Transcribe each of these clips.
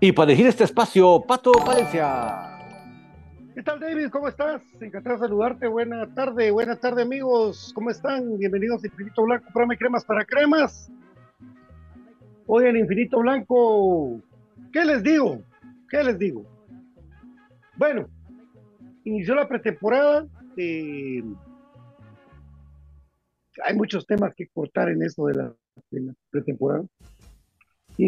Y para elegir este espacio, Pato Valencia. ¿Qué tal, David? ¿Cómo estás? Encantado de saludarte. Buena tarde, buena tarde, amigos. ¿Cómo están? Bienvenidos a Infinito Blanco, programa cremas para cremas. Hoy en Infinito Blanco, ¿qué les digo? ¿Qué les digo? Bueno, inició la pretemporada. Eh, hay muchos temas que cortar en eso de la pretemporada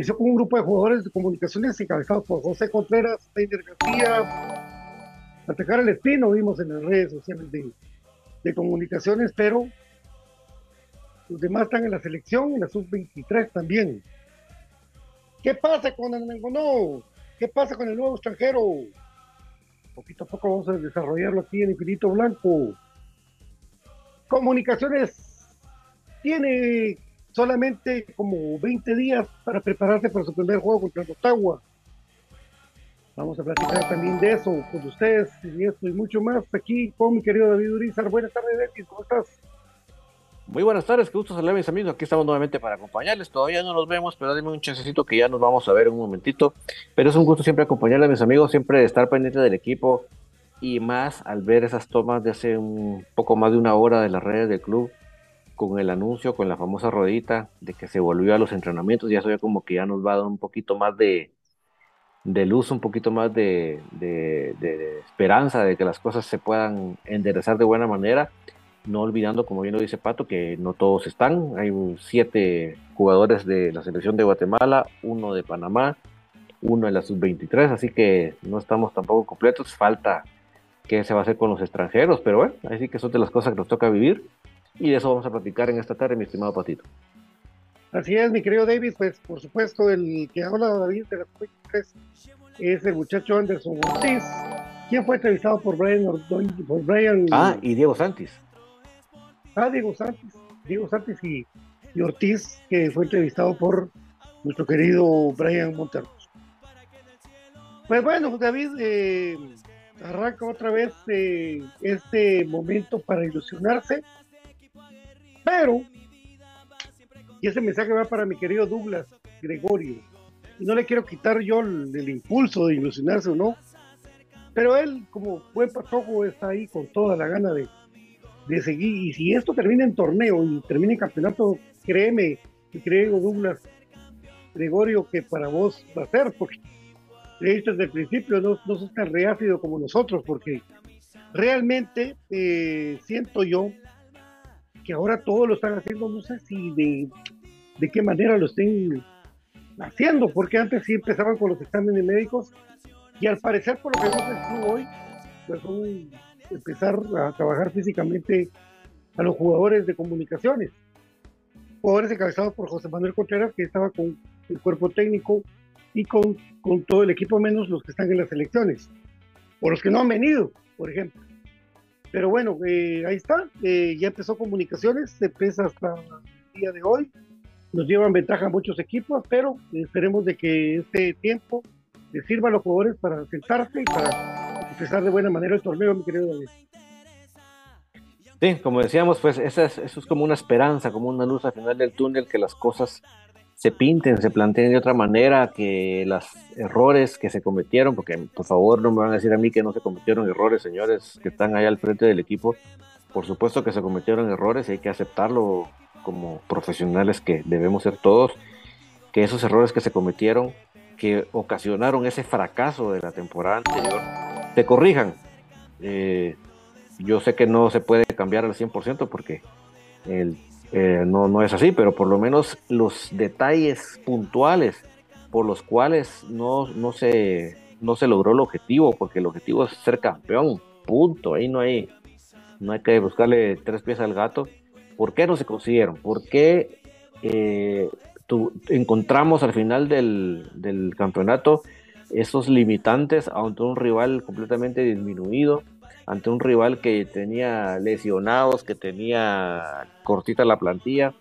con un grupo de jugadores de comunicaciones encabezados por José Contreras, Steiner García, atacar el espino, vimos en las redes sociales de, comunicaciones, pero los demás están en la selección, en la sub-23 también. ¿Qué pasa con el Mengonó? ¿Qué pasa con el nuevo extranjero? Poquito a poco vamos a desarrollarlo aquí en Infinito Blanco. Comunicaciones tiene solamente como 20 días para prepararse para su primer juego contra Ottawa. Vamos a platicar también de eso con ustedes y esto y mucho más aquí con mi querido David Urizar. Buenas tardes, David, ¿cómo estás? Muy buenas tardes, qué gusto saludar mis amigos. Aquí estamos nuevamente para acompañarles. Todavía no nos vemos, pero denme un chancecito que ya nos vamos a ver un momentito. Pero es un gusto siempre acompañarles, mis amigos, siempre estar pendiente del equipo y más al ver esas tomas de hace un poco más de una hora de las redes del club con el anuncio, con la famosa rodita de que se volvió a los entrenamientos, ya eso ya como que ya nos va a dar un poquito más de, luz, un poquito más de, esperanza de que las cosas se puedan enderezar de buena manera, no olvidando, como bien lo dice Pato, que no todos están, hay siete jugadores de la selección de Guatemala, uno de Panamá, uno de la sub-23, así que no estamos tampoco completos, falta qué se va a hacer con los extranjeros, pero bueno, así que son de las cosas que nos toca vivir y de eso vamos a platicar en esta tarde, mi estimado Patito. Así es, mi querido David, pues por supuesto el que habla David de la sub-23 es el muchacho Anderson Ortiz, quien fue entrevistado por Brian, por Brian Ah, y Diego Santis. Ah, Diego Santis, Diego Santis y, Ortiz, que fue entrevistado por nuestro querido Brian Monterrey. Pues bueno, David, eh, arranca otra vez eh, este momento para ilusionarse, pero, y ese mensaje va para mi querido Douglas Gregorio, y no le quiero quitar yo el, impulso de ilusionarse o no, pero él como buen patojo está ahí con toda la gana de, de seguir, y si esto termina en torneo y termina en campeonato, créeme, mi querido Douglas Gregorio, que para vos va a ser, porque hecho desde el principio no, no sos tan reácido como nosotros, porque realmente eh, siento yo que ahora todos lo están haciendo, no sé si de, de qué manera lo estén haciendo, porque antes sí empezaban con los exámenes médicos y al parecer por lo que vemos hoy, pues son empezar a trabajar físicamente a los jugadores de comunicaciones. Jugadores encabezados por José Manuel Contreras, que estaba con el cuerpo técnico y con, con todo el equipo, menos los que están en las elecciones, o los que no han venido, por ejemplo. Pero bueno, eh, ahí está, eh, ya empezó comunicaciones, se empieza hasta el día de hoy, nos llevan ventaja muchos equipos, pero esperemos de que este tiempo les sirva a los jugadores para sentarse y para empezar de buena manera el torneo, mi querido David. Sí, como decíamos, pues eso es, eso es como una esperanza, como una luz al final del túnel, que las cosas se pinten, se planteen de otra manera, que los errores que se cometieron, porque por favor no me van a decir a mí que no se cometieron errores, señores que están ahí al frente del equipo, por supuesto que se cometieron errores y hay que aceptarlo como profesionales que debemos ser todos, que esos errores que se cometieron, que ocasionaron ese fracaso de la temporada anterior, se corrijan. Eh, yo sé que no se puede cambiar al 100% porque el eh, no, no es así, pero por lo menos los detalles puntuales por los cuales no, no, se, no se logró el objetivo, porque el objetivo es ser campeón, punto, ahí no hay, no hay que buscarle tres pies al gato. ¿Por qué no se consiguieron? ¿Por qué eh, encontramos al final del, del campeonato esos limitantes ante un rival completamente disminuido? Ante un rival que tenía lesionados, que tenía cortita la plantilla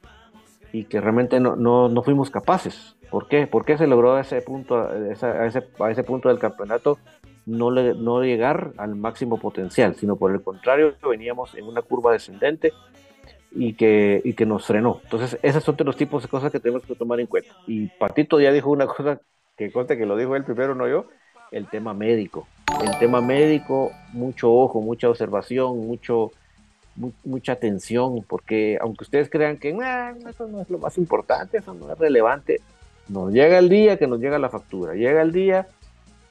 y que realmente no, no, fuimos capaces. ¿Por qué? ¿Por qué se logró a ese punto, a ese, a ese punto del campeonato no, le, no llegar al máximo potencial, sino por el contrario, veníamos en una curva descendente y que, y que nos frenó. Entonces, esos son los tipos de cosas que tenemos que tomar en cuenta. Y Patito ya dijo una cosa que conste que lo dijo él primero, no yo, el tema médico el tema médico, mucho ojo, mucha observación, mucho, mucha atención, porque aunque ustedes crean que eso no es lo más importante, eso no es relevante, nos llega el día que nos llega la factura, llega el día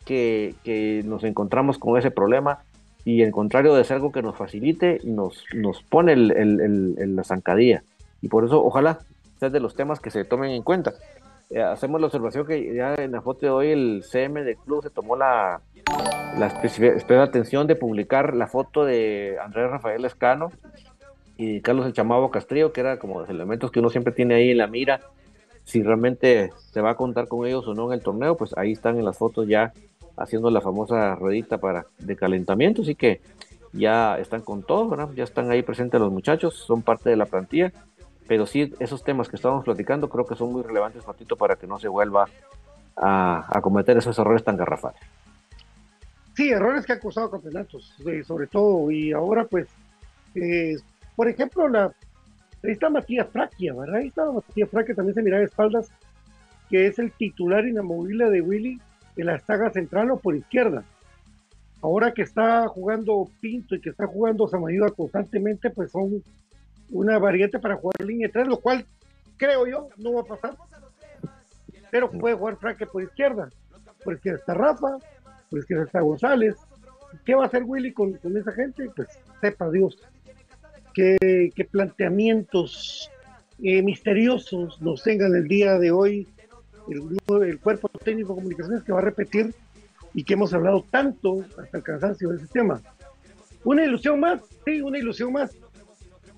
que, nos encontramos con ese problema y en contrario de ser algo que nos facilite, nos, nos pone el, la zancadilla. Y por eso, ojalá, sea de los temas que se tomen en cuenta. Eh, hacemos la observación que ya en la foto de hoy el CM del club se tomó la, especial atención de publicar la foto de Andrés Rafael Escano y Carlos El Chamavo Castrillo, que era como los elementos que uno siempre tiene ahí en la mira, si realmente se va a contar con ellos o no en el torneo, pues ahí están en las fotos ya haciendo la famosa ruedita para de calentamiento, así que ya están con todo, ya están ahí presentes los muchachos, son parte de la plantilla pero sí esos temas que estábamos platicando creo que son muy relevantes, Patito, para que no se vuelva a, cometer esos errores tan garrafales. Sí, errores que han causado campeonatos, sobre todo, y ahora pues, eh, por ejemplo, la, ahí está Matías Fraquia, ¿verdad? Ahí está Matías Fraquia, también se mira de espaldas, que es el titular inamovible de Willy en la saga central o por izquierda. Ahora que está jugando Pinto y que está jugando Samayuda constantemente, pues son una variante para jugar línea 3, lo cual creo yo no va a pasar. Pero puede jugar Franque por izquierda. por izquierda está Rafa, por izquierda está González. ¿Qué va a hacer Willy con, esa gente? Pues sepa Dios qué, planteamientos eh, misteriosos nos tengan el día de hoy el, el cuerpo técnico de comunicaciones que va a repetir y que hemos hablado tanto hasta el cansancio de ese tema. Una ilusión más, sí, una ilusión más.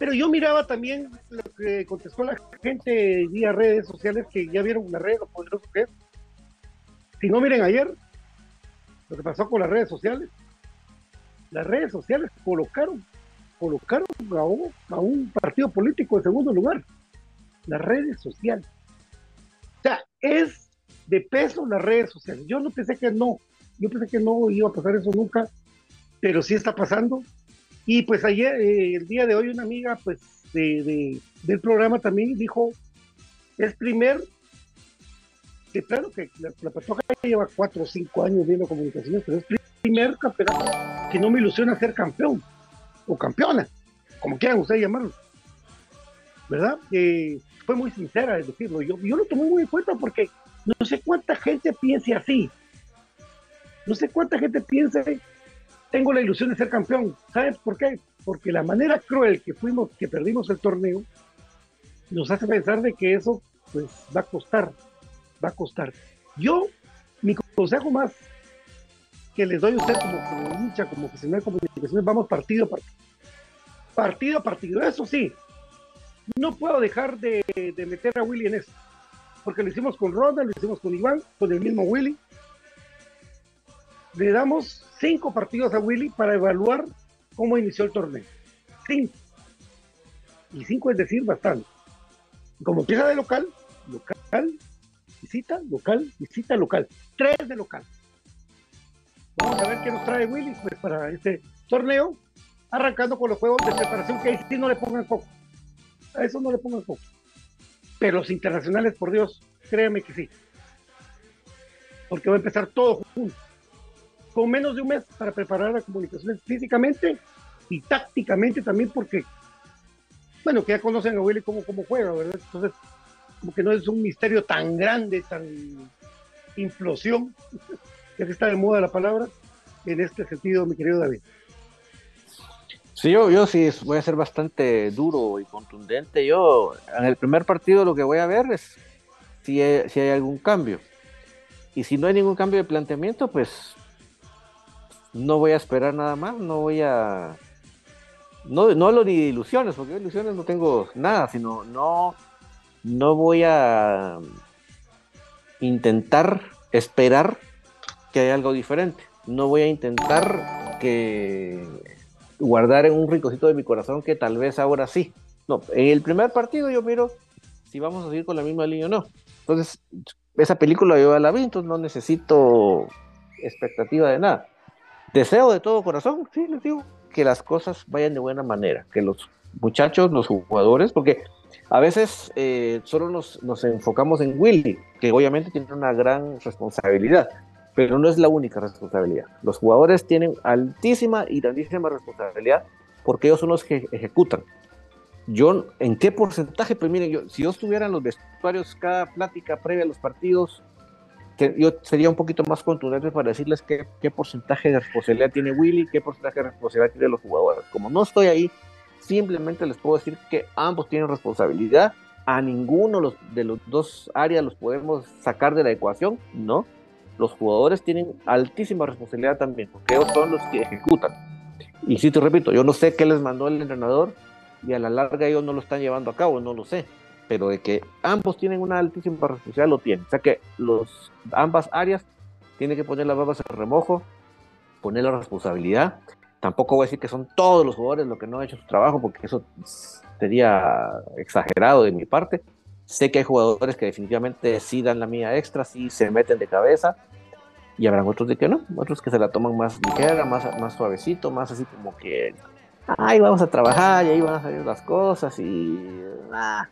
Pero yo miraba también lo que contestó la gente vía redes sociales, que ya vieron la red, lo poderoso que es. Si no miren ayer, lo que pasó con las redes sociales. Las redes sociales colocaron, colocaron a un, a un partido político en segundo lugar. Las redes sociales. O sea, es de peso las redes sociales. Yo no pensé que no, yo pensé que no iba a pasar eso nunca, pero sí está pasando. Y pues ayer, eh, el día de hoy, una amiga pues de, del programa también dijo, es primer, claro que la, la lleva cuatro o cinco años viendo comunicaciones, pero es primer campeonato que no me ilusiona ser campeón o campeona, como quieran ustedes llamarlo. ¿Verdad? Eh, fue muy sincera es decirlo. Yo, yo lo tomé muy en cuenta porque no sé cuánta gente piense así. No sé cuánta gente piense, tengo la ilusión de ser campeón. ¿Sabes por qué? Porque la manera cruel que fuimos, que perdimos el torneo, nos hace pensar de que eso pues va a costar, va a costar. Yo, mi consejo más que les doy a usted como, como hincha, como oficial de comunicaciones, vamos partido a partido. Partido a partido, eso sí, no puedo dejar de, meter a Willy en eso, porque lo hicimos con Ronda, lo hicimos con Iván, con el mismo Willy. Le damos cinco partidos a Willy para evaluar cómo inició el torneo. Cinco. Y cinco es decir bastante. Como empieza de local, local, visita, local, visita, local. Tres de local. Vamos a ver qué nos trae Willy pues, para este torneo, arrancando con los juegos de preparación que ahí sí no le pongan poco. A eso no le pongan poco. Pero los internacionales, por Dios, créanme que sí. Porque va a empezar todo junto. Con menos de un mes para preparar las comunicaciones físicamente y tácticamente también, porque, bueno, que ya conocen a Willy cómo, cómo juega, ¿verdad? Entonces, como que no es un misterio tan grande, tan implosión, ya que está de moda la palabra, en este sentido, mi querido David. Sí, yo, yo sí voy a ser bastante duro y contundente. Yo en el primer partido lo que voy a ver es si hay, si hay algún cambio. Y si no hay ningún cambio de planteamiento, pues no voy a esperar nada más, no voy a... No, no hablo ni de ilusiones, porque ilusiones no tengo nada, sino no, no voy a intentar esperar que haya algo diferente. No voy a intentar que guardar en un ricocito de mi corazón que tal vez ahora sí. No, en el primer partido yo miro si vamos a seguir con la misma línea o no. Entonces, esa película yo la vi, entonces no necesito expectativa de nada. Deseo de todo corazón, sí, les digo, que las cosas vayan de buena manera, que los muchachos, los jugadores, porque a veces eh, solo nos, nos enfocamos en Willy, que obviamente tiene una gran responsabilidad, pero no es la única responsabilidad. Los jugadores tienen altísima y grandísima responsabilidad porque ellos son los que ejecutan. Yo, ¿en qué porcentaje? Pues miren, yo, si yo estuviera en los vestuarios cada plática previa a los partidos, que yo sería un poquito más contundente para decirles qué, qué porcentaje de responsabilidad tiene Willy, qué porcentaje de responsabilidad tiene los jugadores. Como no estoy ahí, simplemente les puedo decir que ambos tienen responsabilidad. A ninguno de los dos áreas los podemos sacar de la ecuación, ¿no? los jugadores tienen altísima responsabilidad también, porque ellos son los que ejecutan. Y sí, te repito, yo no sé qué les mandó el entrenador y a la larga ellos no lo están llevando a cabo, no lo sé. Pero de que ambos tienen una altísima responsabilidad, lo tienen. O sea que los, ambas áreas tienen que poner las babas en remojo, poner la responsabilidad. Tampoco voy a decir que son todos los jugadores los que no han hecho su trabajo, porque eso sería exagerado de mi parte Sé que hay jugadores que definitivamente sí dan la mía extra, sí se meten de cabeza, y habrán otros de que no, otros que se la toman más ligera, más, suavecito, más así como que, ay, vamos a trabajar y ahí van a salir las cosas y... Ah,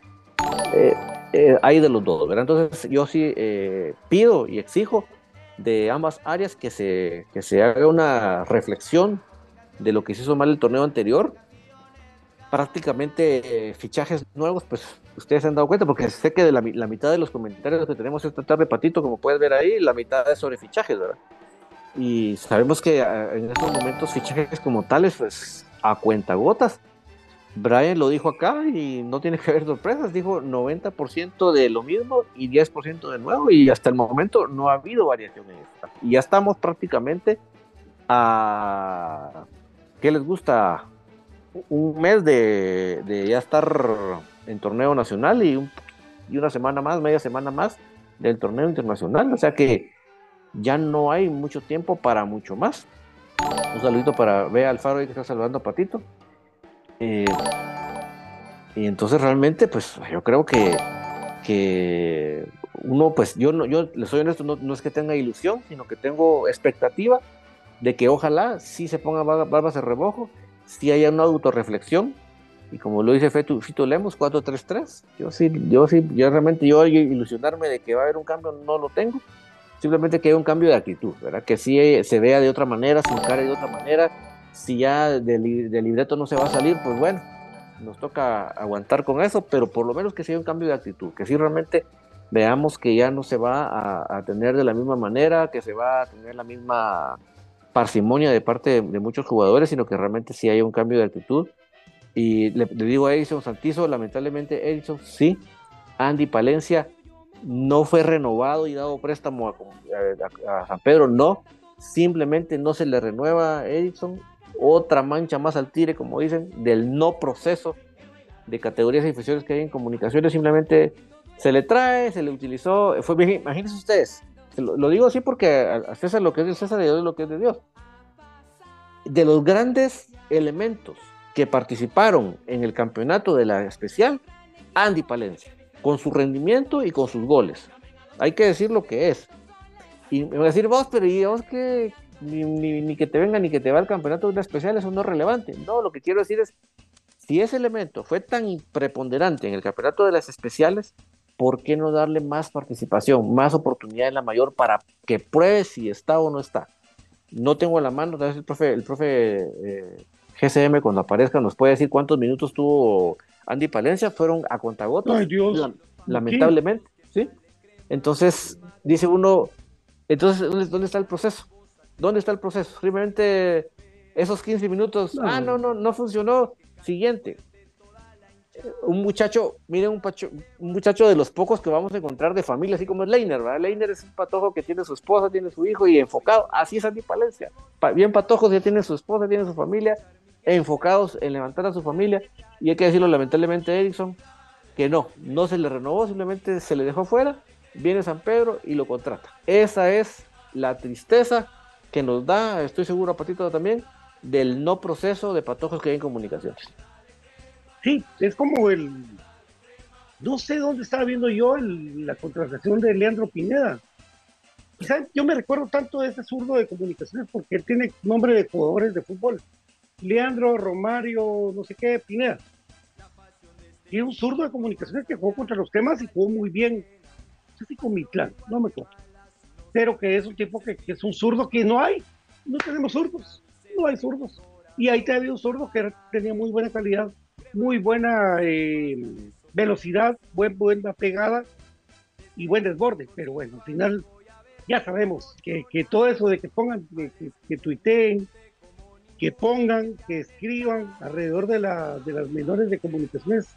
eh, eh, hay de los dos, ¿verdad? Entonces yo sí eh, pido y exijo de ambas áreas que se, que se haga una reflexión de lo que se hizo mal el torneo anterior prácticamente eh, fichajes nuevos, pues ustedes se han dado cuenta, porque sé que de la, mitad de los comentarios que tenemos esta tarde, Patito, como puedes ver ahí, la mitad es sobre fichajes, ¿verdad? Y sabemos que ah, en estos momentos fichajes como tales, pues a cuentagotas. Brian lo dijo acá y no tiene que haber sorpresas, dijo 90% de lo mismo y 10% de nuevo y hasta el momento no ha habido variación en esta. Y ya estamos prácticamente a... ¿Qué les gusta? un mes de, ya estar en torneo nacional y, y, una semana más, media semana más del torneo internacional. O sea que ya no hay mucho tiempo para mucho más. Un saludito para Bea Alfaro que está saludando a Patito. Eh, y entonces realmente, pues yo creo que, que uno, pues yo no, yo le soy honesto, no, no, es que tenga ilusión, sino que tengo expectativa de que ojalá sí se ponga barbas de rebojo si haya una autorreflexión, y como lo dice Fito, Fito Lemos, 4-3-3, yo sí, yo sí, yo realmente yo ilusionarme de que va a haber un cambio no lo tengo, simplemente que haya un cambio de actitud, ¿verdad? Que sí se vea de otra manera, se encare de otra manera, si ya del, libreto no se va a salir, pues bueno, nos toca aguantar con eso, pero por lo menos que sea un cambio de actitud, que sí realmente veamos que ya no se va a, a tener de la misma manera, que se va a tener la misma parsimonia de parte de, muchos jugadores, sino que realmente sí hay un cambio de actitud. Y le, digo a Edison Santizo, lamentablemente Edison sí, Andy Palencia no fue renovado y dado préstamo a, San Pedro, no, simplemente no se le renueva a Edison, otra mancha más al tire, como dicen, del no proceso de categorías y difusiones que hay en comunicaciones, simplemente se le trae, se le utilizó, fue imagínense ustedes, lo, digo así porque a César lo que es de César y Dios lo que es de Dios. De los grandes elementos que participaron en el campeonato de la especial, Andy Palencia, con su rendimiento y con sus goles. Hay que decir lo que es. Y me voy a decir vos, pero digamos que ni, que te venga ni que te va el campeonato de la especial, eso no es relevante. No, lo que quiero decir es, si ese elemento fue tan preponderante en el campeonato de las especiales, ¿por qué no darle más participación, más oportunidad en la mayor para que pruebe si está o no está? No tengo en la mano, tal vez el profe, el profe eh, GCM cuando aparezca nos puede decir cuántos minutos tuvo Andy Palencia, fueron a contagotas, Ay, Dios. lamentablemente, ¿sí? Entonces, dice uno, entonces, ¿dónde, está el proceso? ¿Dónde está el proceso? Simplemente esos 15 minutos, ah, no, no, no funcionó, siguiente, un muchacho, miren un, un, muchacho de los pocos que vamos a encontrar de familia, así como es Leiner, ¿verdad? Leiner es un patojo que tiene su esposa, tiene su hijo y enfocado, así es Andy Palencia. Bien patojos, ya tiene su esposa, tiene su familia, enfocados en levantar a su familia. Y hay que decirlo lamentablemente, Erickson, que no, no se le renovó, simplemente se le dejó fuera, viene San Pedro y lo contrata. Esa es la tristeza que nos da, estoy seguro, Patito también, del no proceso de patojos que hay en comunicaciones. Sí, es como el. No sé dónde estaba viendo yo la contratación de Leandro Pineda. yo me recuerdo tanto de ese zurdo de comunicaciones porque él tiene nombre de jugadores de fútbol. Leandro, Romario, no sé qué, Pineda. Y un zurdo de comunicaciones que jugó contra los temas y jugó muy bien. No sé si con mi plan, no me acuerdo. Pero que es un tipo que, es un zurdo que no hay. No tenemos zurdos. No hay zurdos. Y ahí te había un zurdo que tenía muy buena calidad muy buena eh, velocidad, buen, buena pegada y buen desborde, pero bueno, al final ya sabemos que, todo eso de que pongan, que, que, tuiteen, que pongan, que escriban alrededor de, la, de las menores de comunicaciones,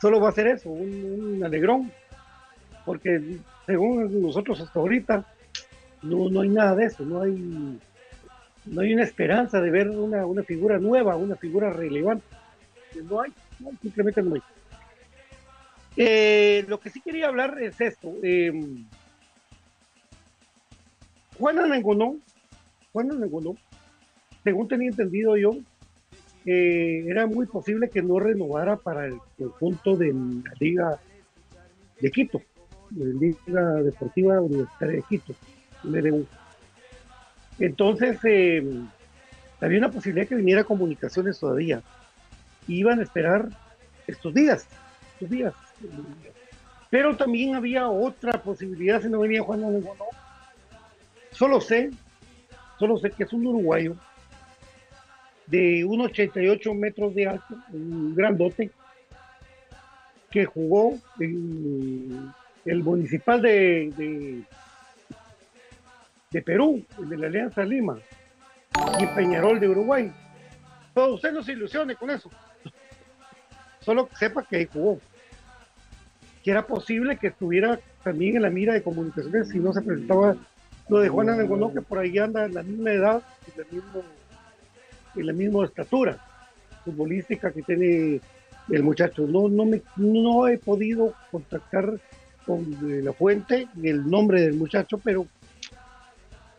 solo va a ser eso, un, alegrón, porque según nosotros hasta ahorita no, no hay nada de eso, no hay, no hay una esperanza de ver una, una figura nueva, una figura relevante no hay, simplemente no hay. Eh, lo que sí quería hablar es esto. Eh, Juan Anangonó, Juan según tenía entendido yo, eh, era muy posible que no renovara para el conjunto de la Liga de Quito, Liga Deportiva Universitaria de Quito, Entonces, había una posibilidad que viniera comunicaciones todavía. Iban a esperar estos días, estos días. Pero también había otra posibilidad si no venía Juan Manuel Solo sé, solo sé que es un uruguayo de 1,88 metros de alto, un grandote, que jugó en el municipal de, de, Perú, de la Alianza Lima, y Peñarol de Uruguay. Pero usted no se ilusione con eso. Solo sepa que ahí jugó. Que era posible que estuviera también en la mira de comunicaciones si no se presentaba lo de Juan Anangonó, que por ahí anda en la misma edad, en la en la misma estatura futbolística que tiene el muchacho. No, no, me, no he podido contactar con eh, la fuente el nombre del muchacho, pero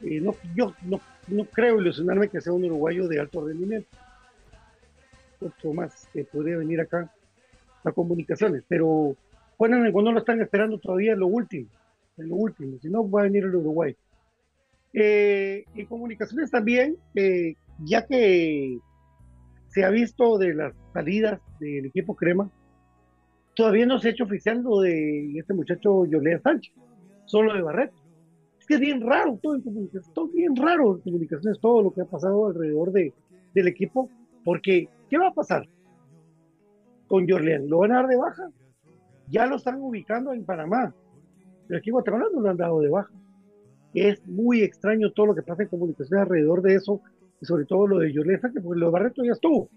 eh, no, yo no, no, creo ilusionarme que sea un uruguayo de alto rendimiento. Otro más que podría venir acá a comunicaciones, pero bueno, no lo están esperando todavía en lo último, en lo último, si no va a venir el Uruguay. Eh, en comunicaciones también, ya que se ha visto de las salidas del equipo Crema, todavía no se ha hecho oficial lo de este muchacho Yolea Sánchez, solo de Barreto. Es que es bien raro todo en comunicaciones, todo bien raro en comunicaciones, todo lo que ha pasado alrededor de, del equipo, porque ¿qué va a pasar con Jorleán? ¿Lo van a dar de baja? Ya lo están ubicando en Panamá, pero aquí en Guatemala no lo han dado de baja. Es muy extraño todo lo que pasa en comunicaciones alrededor de eso, y sobre todo lo de Jorleán Sánchez, porque lo de Barreto ya estuvo.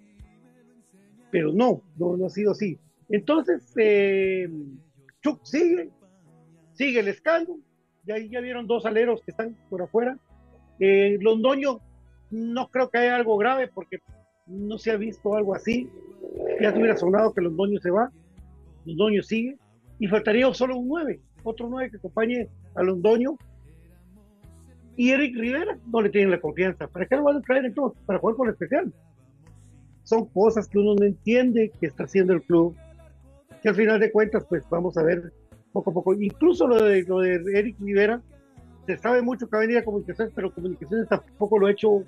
Pero no, no, no ha sido así. Entonces, eh, Chuck sigue, sigue el escándalo, ya, ya vieron dos aleros que están por afuera. Eh, Londoño, no creo que haya algo grave porque no se ha visto algo así. Ya se hubiera sonado que Londoño se va, Londoño sigue, y faltaría solo un 9, otro 9 que acompañe a Londoño. Y Eric Rivera no le tienen la confianza. ¿Para qué lo van a traer entonces? Para jugar con el especial. Son cosas que uno no entiende que está haciendo el club que al final de cuentas, pues vamos a ver poco a poco. Incluso lo de, lo de Eric Rivera, se sabe mucho que va a venir a comunicaciones, pero comunicaciones tampoco lo ha hecho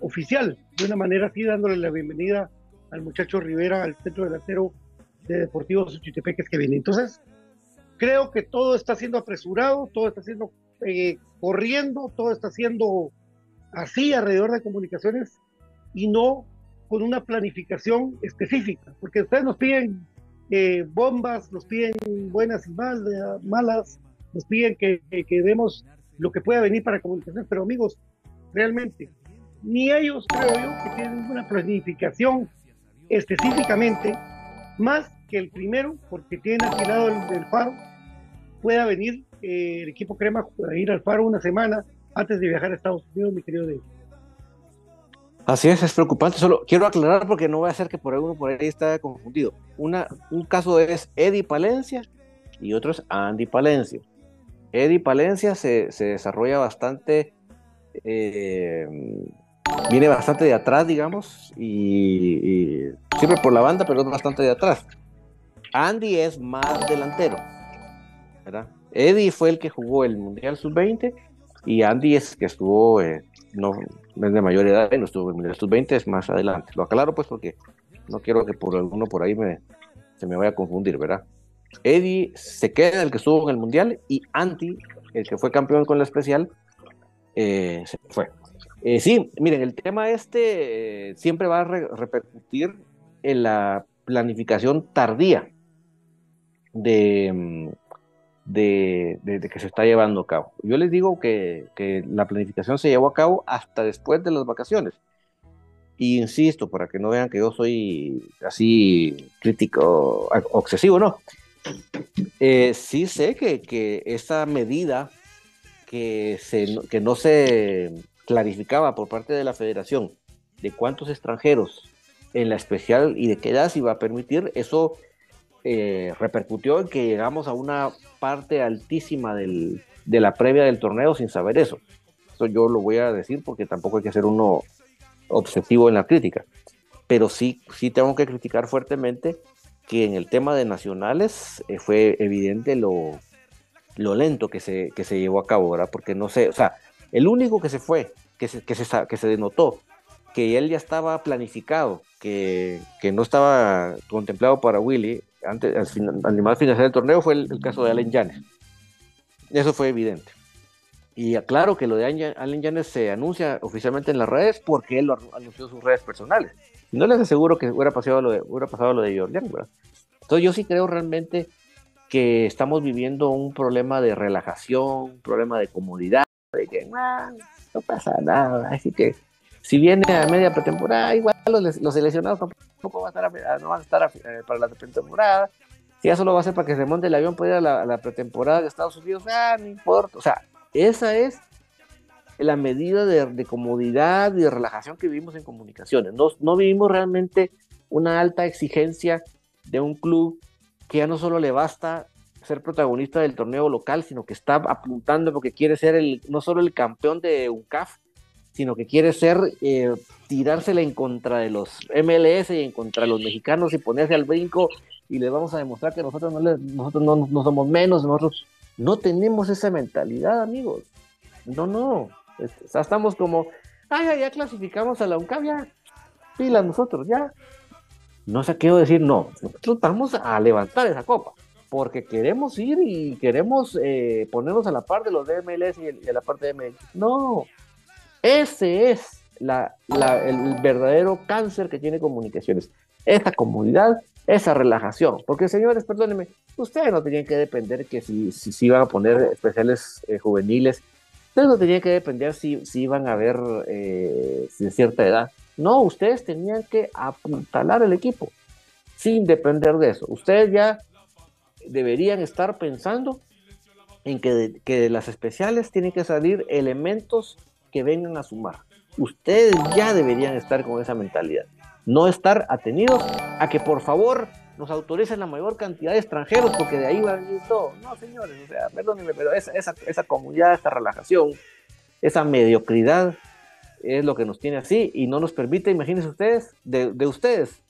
oficial, de una manera así, dándole la bienvenida al muchacho Rivera, al centro delantero de Deportivo Suchitepeques que viene. Entonces, creo que todo está siendo apresurado, todo está siendo eh, corriendo, todo está siendo así alrededor de comunicaciones y no con una planificación específica, porque ustedes nos piden eh, bombas, nos piden buenas y malas, nos piden que, que, demos lo que pueda venir para comunicación, pero amigos, realmente, ni ellos creo yo que tienen una planificación específicamente, más que el primero, porque tienen alquilado el, faro, pueda venir eh, el equipo Crema a ir al faro una semana antes de viajar a Estados Unidos, mi querido. Así es, es preocupante. Solo quiero aclarar porque no voy a ser que por alguno por ahí está confundido. Un caso es Eddie Palencia y otro es Andy Palencia. Eddie Palencia se, se desarrolla bastante, eh, viene bastante de atrás, digamos, y, siempre por la banda, pero es bastante de atrás. Andy es más delantero, ¿verdad? Eddie fue el que jugó el Mundial Sub-20 y Andy es que estuvo eh, no es de mayor edad y no estuvo en estos 20 es más adelante. Lo aclaro pues porque no quiero que por alguno por ahí me, se me vaya a confundir, ¿verdad? Eddie se queda el que estuvo en el Mundial y Anti, el que fue campeón con la especial, eh, se fue. Eh, sí, miren, el tema este eh, siempre va a repercutir en la planificación tardía de, mm, de, que se está llevando a cabo. Yo les digo que, la planificación se llevó a cabo hasta después de las vacaciones. Y insisto, para que no vean que yo soy así crítico, obsesivo, no. Eh, sí sé que, que esa medida que, se, que no se clarificaba por parte de la federación de cuántos extranjeros en la especial y de qué edad se iba a permitir, eso eh, repercutió en que llegamos a una parte altísima del, de la previa del torneo sin saber eso. Eso yo lo voy a decir porque tampoco hay que ser uno obsesivo en la crítica. Pero sí, sí tengo que criticar fuertemente que en el tema de nacionales eh, fue evidente lo, lo lento que se, que se llevó a cabo, ¿verdad? Porque no sé, o sea, el único que se fue, que se, que se, que se denotó, que él ya estaba planificado, que, que no estaba contemplado para Willy, antes, al, final, al final del torneo fue el, caso de Allen Janes. Eso fue evidente. Y claro que lo de Allen Yanes se anuncia oficialmente en las redes porque él lo anunció en sus redes personales. No les aseguro que hubiera pasado lo de, hubiera pasado lo de Jordan, ¿verdad? Entonces yo sí creo realmente que estamos viviendo un problema de relajación, un problema de comodidad, de que no pasa nada. Así que si viene a media pretemporada, igual los, los seleccionados tampoco van a estar, no van a estar eh, para la pretemporada. Si eso lo va a hacer para que se monte el avión para ir a la, pretemporada de Estados Unidos, ah, no importa. O sea, esa es la medida de, comodidad y de relajación que vivimos en comunicaciones. No, no vivimos realmente una alta exigencia de un club que ya no solo le basta ser protagonista del torneo local, sino que está apuntando porque quiere ser el, no solo el campeón de UNCAF, sino que quiere ser eh, tirársela en contra de los MLS y en contra de los mexicanos y ponerse al brinco y les vamos a demostrar que nosotros no, nosotros no, somos menos, nosotros no tenemos esa mentalidad, amigos. No, no. estamos como, ay, ya, clasificamos a la UNCAF, ya, pila nosotros, ya. No sé qué decir, no, nosotros vamos a levantar esa copa, porque queremos ir y queremos eh, ponernos a la par de los de MLS y, a la parte de MX. No, ese es la, el verdadero cáncer que tiene comunicaciones. Esa comunidad, esa relajación. Porque, señores, perdónenme, ustedes no tenían que depender que si, si, iban a poner especiales eh, juveniles, ustedes no tenían que depender si, si iban a haber eh, cierta edad. No, ustedes tenían que apuntalar el equipo sin depender de eso. Ustedes ya deberían estar pensando en que de, que de las especiales tienen que salir elementos que vengan a sumar. Ustedes ya deberían estar con esa mentalidad. No estar atenidos a que por favor nos autoricen la mayor cantidad de extranjeros porque de ahí va a venir todo. No, señores, o sea, perdónenme, pero esa, esa, esa comunidad, esta relajación, esa mediocridad es lo que nos tiene así y no nos permite, imagínense ustedes, de, de ustedes,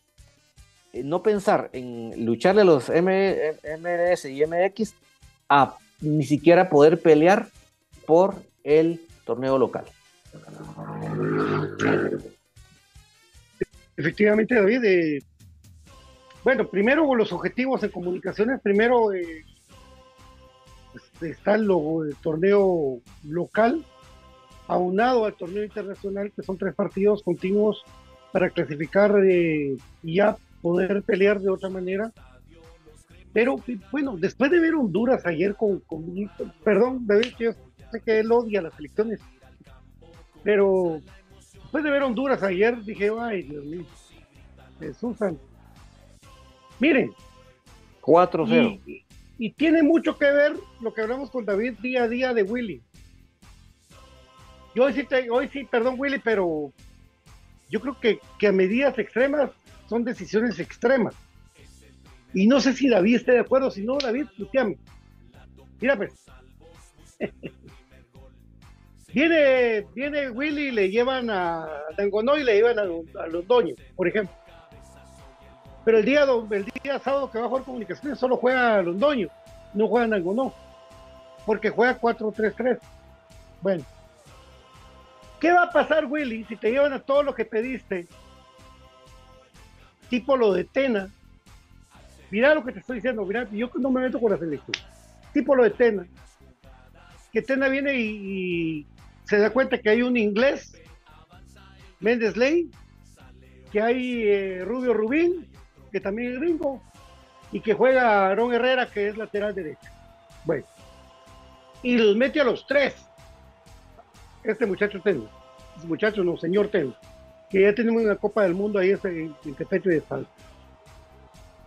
eh, no pensar en lucharle a los MLS y MX a ni siquiera poder pelear por el torneo local. Efectivamente, David. Eh, bueno, primero los objetivos de comunicaciones. Primero eh, este, está el, torneo local, aunado al torneo internacional, que son tres partidos continuos para clasificar eh, y ya poder pelear de otra manera. Pero bueno, después de ver Honduras ayer con, con perdón, David, yo sé que él odia las elecciones, pero después de ver Honduras ayer, dije, ay, Dios mío, Jesús Miren. 4-0. Y, tiene mucho que ver lo que hablamos con David día a día de Willy. Yo hoy sí, hoy sí perdón Willy, pero yo creo que, que a medidas extremas son decisiones extremas. Y no sé si David esté de acuerdo, si no, David, puteame. Mira, pues. Viene, viene Willy y le llevan a Dangonó y le llevan a, los Doños, por ejemplo. Pero el día, el día sábado que va a jugar comunicaciones solo juega a Londoño, no juega a Dangonó, porque juega 4-3-3. Bueno, ¿qué va a pasar, Willy, si te llevan a todo lo que pediste? Tipo lo de Tena. Mira lo que te estoy diciendo, mira, yo no me meto con la selección. Tipo lo de Tena. Que Tena viene y se da cuenta que hay un inglés, Méndez Ley, que hay eh, Rubio Rubín, que también es gringo, y que juega Aaron Herrera, que es lateral derecho. Bueno, y los mete a los tres. Este muchacho tengo, este muchacho no, señor tengo, que ya tenemos una Copa del Mundo ahí en, en pecho de espalda.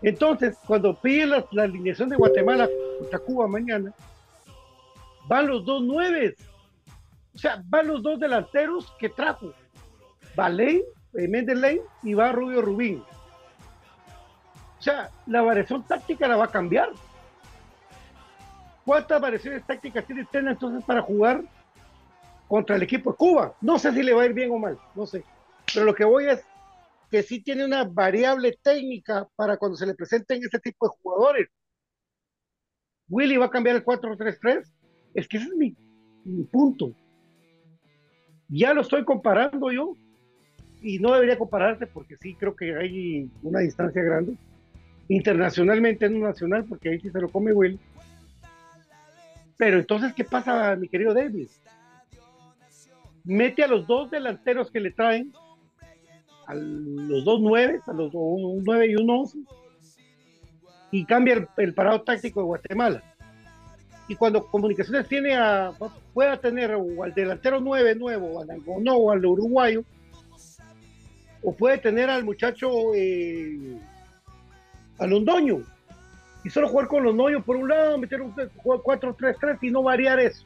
Entonces, cuando pide la, alineación de Guatemala contra Cuba mañana, van los dos nueves o sea, van los dos delanteros que trajo. Va Lane, eh, Méndez Lane y va Rubio Rubín. O sea, la variación táctica la va a cambiar. ¿Cuántas variaciones tácticas tiene Tena entonces para jugar contra el equipo de Cuba? No sé si le va a ir bien o mal, no sé. Pero lo que voy es que sí tiene una variable técnica para cuando se le presenten este tipo de jugadores. Willy va a cambiar el 4-3-3. Es que ese es mi punto ya lo estoy comparando yo y no debería compararse porque sí creo que hay una distancia grande internacionalmente no nacional porque ahí sí se lo come Will Pero entonces, ¿qué pasa, mi querido Davis? Mete a los dos delanteros que le traen, a los dos nueve, a los un nueve y un once, y cambia el, parado táctico de Guatemala. Y cuando Comunicaciones tiene a, pueda tener o al delantero nueve nuevo, al no, o al uruguayo, o puede tener al muchacho eh, a Londoño y solo jugar con Londoño por un lado, meter un 4-3-3 y no variar eso.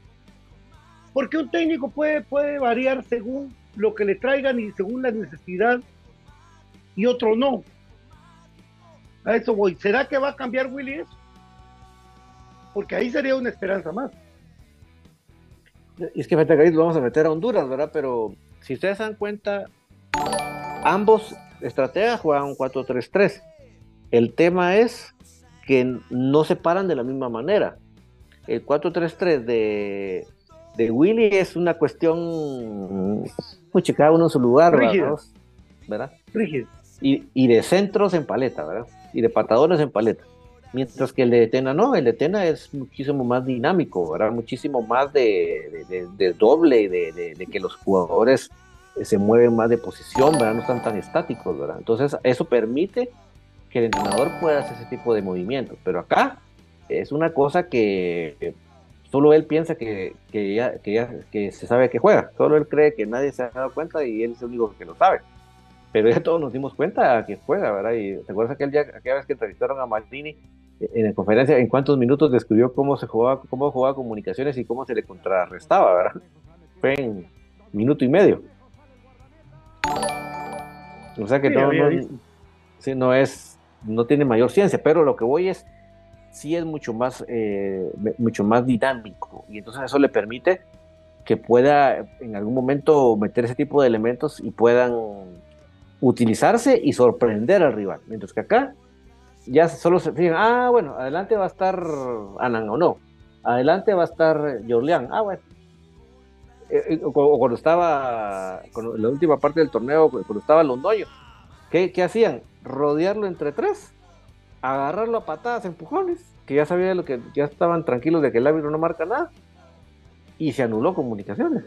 Porque un técnico puede, puede variar según lo que le traigan y según la necesidad y otro no. A eso voy. ¿Será que va a cambiar Willy eso? Porque ahí sería una esperanza más. Y es que ahí lo vamos a meter a Honduras, ¿verdad? Pero si ustedes se dan cuenta, ambos estrategas juegan un 4-3-3. El tema es que no se paran de la misma manera. El 4-3-3 de, de Willy es una cuestión, mucho cada uno en su lugar, ¿verdad? Y, y, de centros en paleta, ¿verdad? Y de patadores en paleta. Mientras que el de Tena no, el de Tena es muchísimo más dinámico, ¿verdad? Muchísimo más de, de, de doble, de, de, que los jugadores se mueven más de posición, ¿verdad? No están tan estáticos, ¿verdad? Entonces, eso permite que el entrenador pueda hacer ese tipo de movimientos. Pero acá es una cosa que solo él piensa que, que, ya, que, ya, que se sabe que juega. Solo él cree que nadie se ha dado cuenta y él es el único que lo sabe. Pero ya todos nos dimos cuenta que juega, ¿verdad? Y te acuerdas aquel día, aquella vez que entrevistaron a Maldini en la conferencia, en cuántos minutos describió cómo se jugaba, cómo jugaba comunicaciones y cómo se le contrarrestaba, ¿verdad? Fue en minuto y medio. O sea que no, no, no es no tiene mayor ciencia, pero lo que voy es, sí es mucho más, eh, mucho más dinámico y entonces eso le permite que pueda en algún momento meter ese tipo de elementos y puedan utilizarse y sorprender al rival. Mientras que acá ya solo se fijan, ah, bueno, adelante va a estar Anan o no, adelante va a estar Jorleán, ah, bueno. Eh, eh, o, cuando estaba, con la última parte del torneo, cuando estaba Londoño, ¿qué, ¿qué hacían? rodearlo entre tres, agarrarlo a patadas, empujones, que ya sabía lo que ya estaban tranquilos de que el árbitro no marca nada, y se anuló comunicaciones.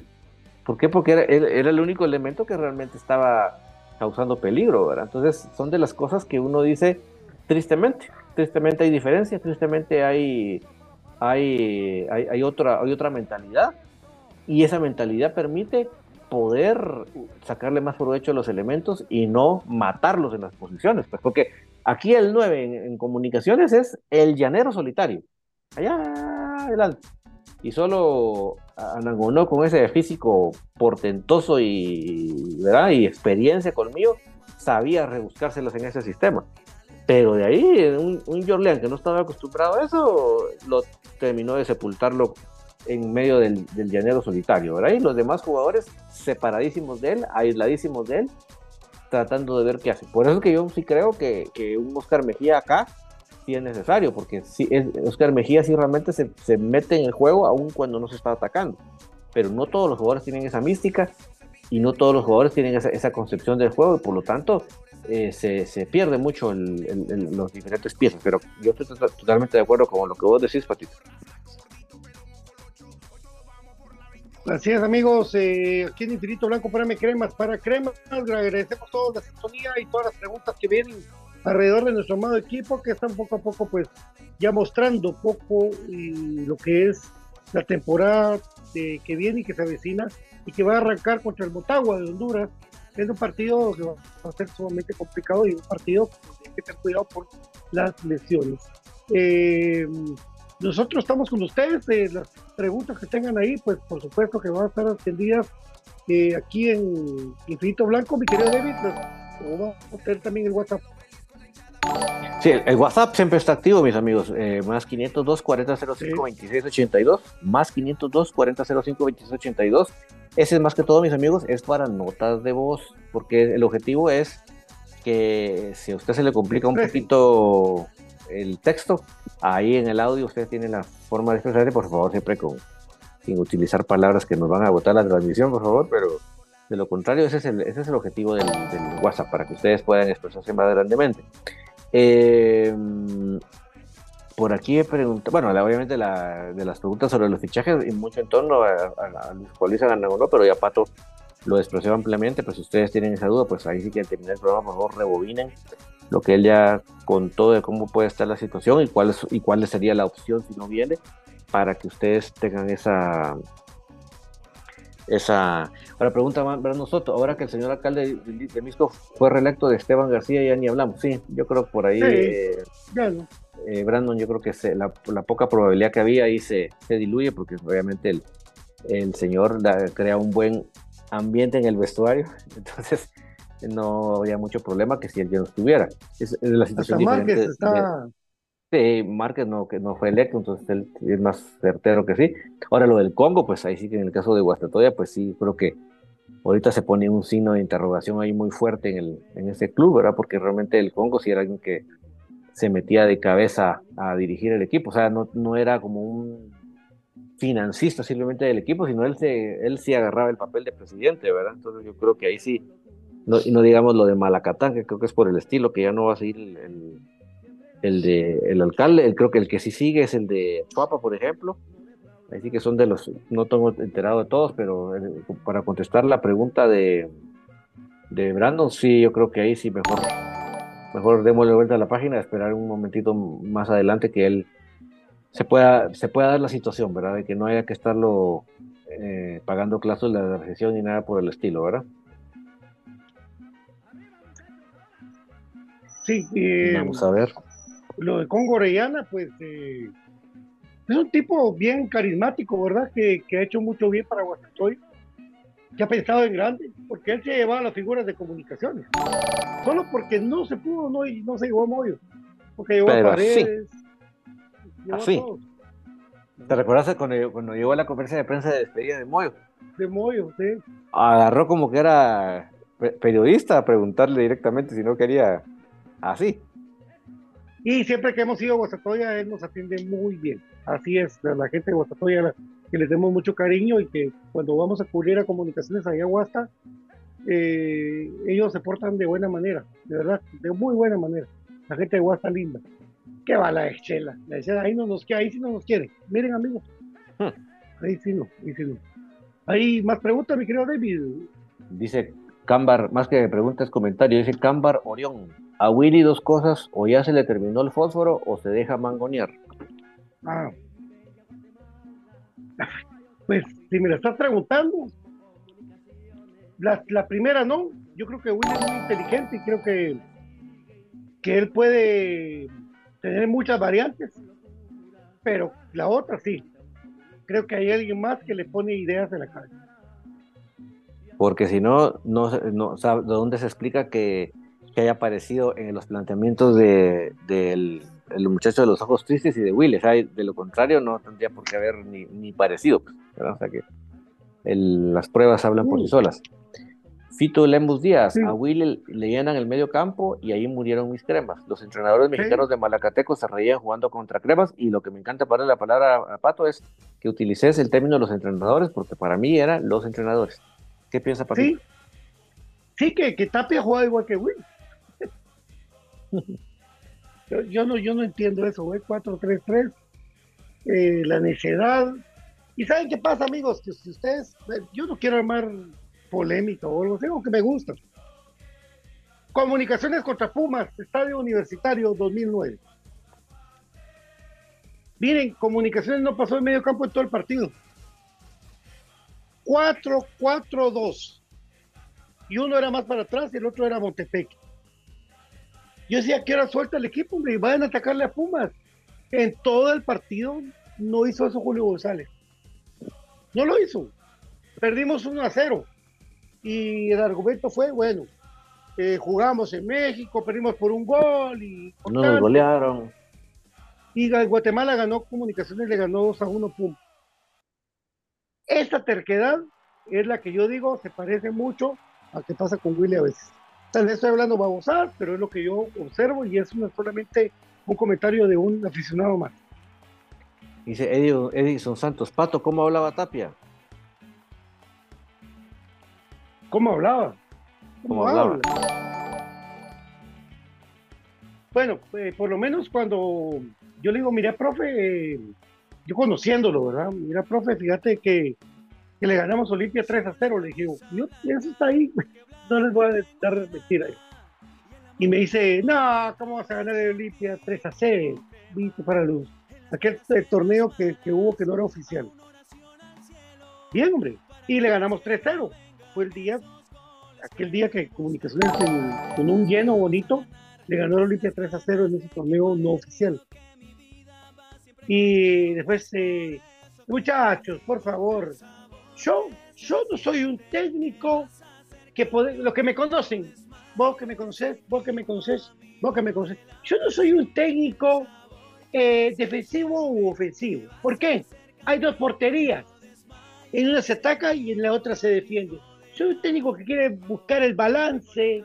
¿Por qué? Porque era, el único elemento que realmente estaba causando peligro, ¿verdad? Entonces son de las cosas que uno dice tristemente, tristemente hay diferencia, tristemente hay, hay, hay, hay otra, hay otra mentalidad, y esa mentalidad permite poder sacarle más provecho a los elementos y no matarlos en las posiciones. Pues porque aquí el 9 en, comunicaciones es el llanero solitario. Allá adelante. Y solo Anangonó con ese físico portentoso y, ¿verdad? y experiencia conmigo, sabía rebuscárselas en ese sistema. Pero de ahí, un, un Jorlean que no estaba acostumbrado a eso, lo terminó de sepultarlo en medio del, llanero solitario, ¿verdad? Y los demás jugadores separadísimos de él, aisladísimos de él, tratando de ver qué hace. Por eso es que yo sí creo que, un Oscar Mejía acá sí es necesario, porque sí, Oscar Mejía sí realmente se, mete en el juego aun cuando no se está atacando. Pero no todos los jugadores tienen esa mística y no todos los jugadores tienen esa, concepción del juego y por lo tanto eh, se, pierde mucho los diferentes piezas. Pero yo estoy totalmente de acuerdo con lo que vos decís, Patito. Así es, amigos. Eh, aquí en Infinito Blanco, para cremas. Para cremas, le agradecemos toda la sintonía y todas las preguntas que vienen alrededor de nuestro amado equipo, que están poco a poco, pues, ya mostrando poco lo que es la temporada que viene y que se avecina y que va a arrancar contra el Motagua de Honduras. Es un partido que va a ser sumamente complicado y un partido que hay que tener cuidado por las lesiones. Eh, nosotros estamos con ustedes. Eh, las preguntas que tengan ahí, pues por supuesto que van a estar atendidas eh, aquí en Infinito Blanco, mi querido David. Pues, vamos a tener también el WhatsApp. Sí, el, WhatsApp siempre está activo, mis amigos. Eh, más 502 40 05 26 82. Más 502 40 05 26 82. Ese es más que todo, mis amigos, es para notas de voz, porque el objetivo es que si a usted se le complica un poquito el texto, ahí en el audio usted tiene la forma de expresarse, por favor, siempre con, sin utilizar palabras que nos van a agotar la transmisión, por favor, pero de lo contrario, ese es el, ese es el objetivo del, WhatsApp, para que ustedes puedan expresarse más grandemente. Eh, por aquí he preguntado, bueno, obviamente la, de las preguntas sobre los fichajes y mucho en torno a, a, a Luis no, pero ya Pato lo expresó ampliamente, pues si ustedes tienen esa duda, pues ahí sí que al terminar el programa, por favor, rebobinen lo que él ya contó de cómo puede estar la situación y cuál, y cuál sería la opción si no viene, para que ustedes tengan esa... esa Ahora pregunta Brando Soto, ahora que el señor alcalde de, Misco fue reelecto de Esteban García, ya ni hablamos. Sí, yo creo por ahí, eh, eh, Brandon, yo creo que la, poca probabilidad que había ahí se, se diluye porque obviamente el, el señor crea un buen ambiente en el vestuario, entonces no había mucho problema que si él ya no estuviera. Es, la situación diferente. Está... Sí, Márquez no, fue electo, entonces él es más certero que sí. Ahora lo del Congo, pues ahí sí que en el caso de Guastatoya, pues sí, creo que ahorita se pone un signo de interrogación ahí muy fuerte en, ese club, ¿verdad? Porque realmente el Congo sí era alguien que se metía de cabeza a dirigir el equipo, o sea, no, era como un financista simplemente del equipo, sino él, sí agarraba el papel de presidente, ¿verdad? Entonces yo creo que ahí sí, y no digamos lo de Malacatán, que creo que es por el estilo, que ya no va a seguir el, de, el alcalde, creo que el que sí sigue es el de Chuapa, por ejemplo, ahí sí que son de los, no tengo enterado de todos, pero eh, para contestar la pregunta de, de Brandon, sí, yo creo que ahí sí mejor, mejor démosle vuelta a la página, esperar un momentito más adelante que él se pueda, se pueda dar la situación, ¿verdad? De que no haya que estarlo eh, pagando clases de la recesión ni nada por el estilo, ¿verdad? Sí, eh, vamos a ver. Lo de Congo Orellana, pues eh, es un tipo bien carismático, ¿verdad? Que, ha hecho mucho bien para Guastatoy, que ha pensado en grande, porque él se llevaba las figuras de comunicaciones. Solo porque no se pudo, no, no se llevó a Moyo. Porque llevó a Paredes. Así. ¿Te recuerdas cuando, cuando llegó a la conferencia de prensa de despedida de Moyo? De Moyo, sí. Agarró como que era periodista a preguntarle directamente si no quería así. Y siempre que hemos ido a Guastatoya, él nos atiende muy bien. Así es, la gente de Guastatoya, que le tenemos mucho cariño y que cuando vamos a cubrir a comunicaciones allá a Guasta, eh, ellos se portan de buena manera, de verdad, de muy buena manera. La gente de Guasta linda. ¿Qué va la Chela? La Chela ahí, no nos, ahí sí no nos quiere. Miren, amigos. Hmm. Ahí sí no, ahí sí no. Hay más preguntas, mi querido David. Dice Cámbar, más que preguntas, comentarios, dice Cámbar Orión. A Willy dos cosas, o ya se le terminó el fósforo o se deja mangonear. Ah. Pues si me la estás preguntando, la, la primera no. Yo creo que Willy es muy inteligente y creo que, que él puede tener muchas variantes, pero la otra sí. Creo que hay alguien más que le pone ideas en la cabeza. Porque si no, no, no ¿de dónde se explica que, que haya aparecido en los planteamientos de, del el muchacho de los ojos tristes y de Will? de lo contrario, no tendría por qué haber ni, ni parecido. Pues, o sea que las pruebas hablan por sí solas. Fito Lembus Díaz, a Will le llenan el medio campo y ahí murieron mis cremas. Los entrenadores mexicanos de Malacateco se reían jugando contra cremas y lo que me encanta para la palabra a Pato es que utilices el término los entrenadores porque para mí eran los entrenadores. ¿Qué piensa Pato? Sí, sí que, que Tapia jugaba igual que Will. yo, no, yo no entiendo eso, güey. 4-3-3, eh, la necedad. ¿Y saben qué pasa, amigos? Que si ustedes, yo no quiero armar polémica o algo así, que me gusta. Comunicaciones contra Pumas, Estadio Universitario 2009. Miren, Comunicaciones no pasó en medio campo en todo el partido. 4-4-2. Y uno era más para atrás y el otro era Montepec. Yo decía que era suelta el equipo, hombre, y vayan a atacarle a Pumas. En todo el partido no hizo eso Julio González. No lo hizo. Perdimos 1 a 0 y el argumento fue, bueno, eh, jugamos en México, perdimos por un gol y... No nos golearon. Y Guatemala ganó Comunicaciones, le ganó 2 a 1 puntos. Esta terquedad es la que yo digo se parece mucho a que pasa con Willy a veces. Tal vez estoy hablando babosar, pero es lo que yo observo y es solamente un comentario de un aficionado más. Dice Edison Santos, Pato, ¿cómo hablaba Tapia? ¿Cómo hablaba? ¿Cómo, hablaba? bueno, eh, por lo menos cuando yo le digo, mira, profe, yo conociéndolo, ¿verdad? Mira, profe, fíjate que, que le ganamos Olimpia 3 a 0. Le dije, yo, eso está ahí, no les voy a dar mentira. Y me dice, no, ¿cómo vas a ganar el Olimpia 3 a 0? Viste para los, aquel torneo que, que hubo que no era oficial. Bien, hombre. Y le ganamos 3-0. Fue el día, aquel día que Comunicaciones con un lleno bonito le ganó el Olimpia 3 a 0 en ese torneo no oficial. Y después, eh, muchachos, por favor, yo, yo no soy un técnico que puede, los que me conocen, vos que me conocés, vos que me conocés, vos que me conocés, yo no soy un técnico eh, defensivo u ofensivo. ¿Por qué? Hay dos porterías. En una se ataca y en la otra se defiende. Soy un técnico que quiere buscar el balance